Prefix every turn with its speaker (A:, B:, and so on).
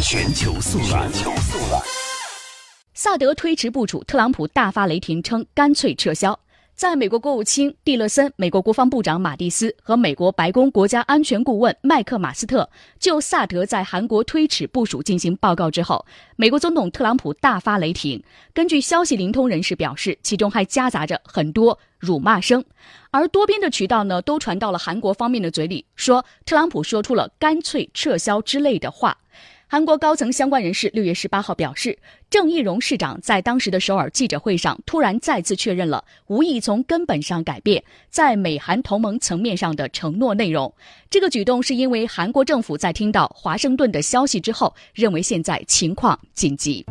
A: 全球速览。
B: 求速览萨德推迟部署，特朗普大发雷霆，称干脆撤销。在美国国务卿蒂勒森、美国国防部长马蒂斯和美国白宫国家安全顾问麦克马斯特就萨德在韩国推迟部署进行报告之后，美国总统特朗普大发雷霆。根据消息灵通人士表示，其中还夹杂着很多辱骂声，而多边的渠道呢都传到了韩国方面的嘴里，说特朗普说出了“干脆撤销”之类的话。韩国高层相关人士六月十八号表示，郑义溶市长在当时的首尔记者会上突然再次确认了无意从根本上改变在美韩同盟层面上的承诺内容。这个举动是因为韩国政府在听到华盛顿的消息之后，认为现在情况紧急。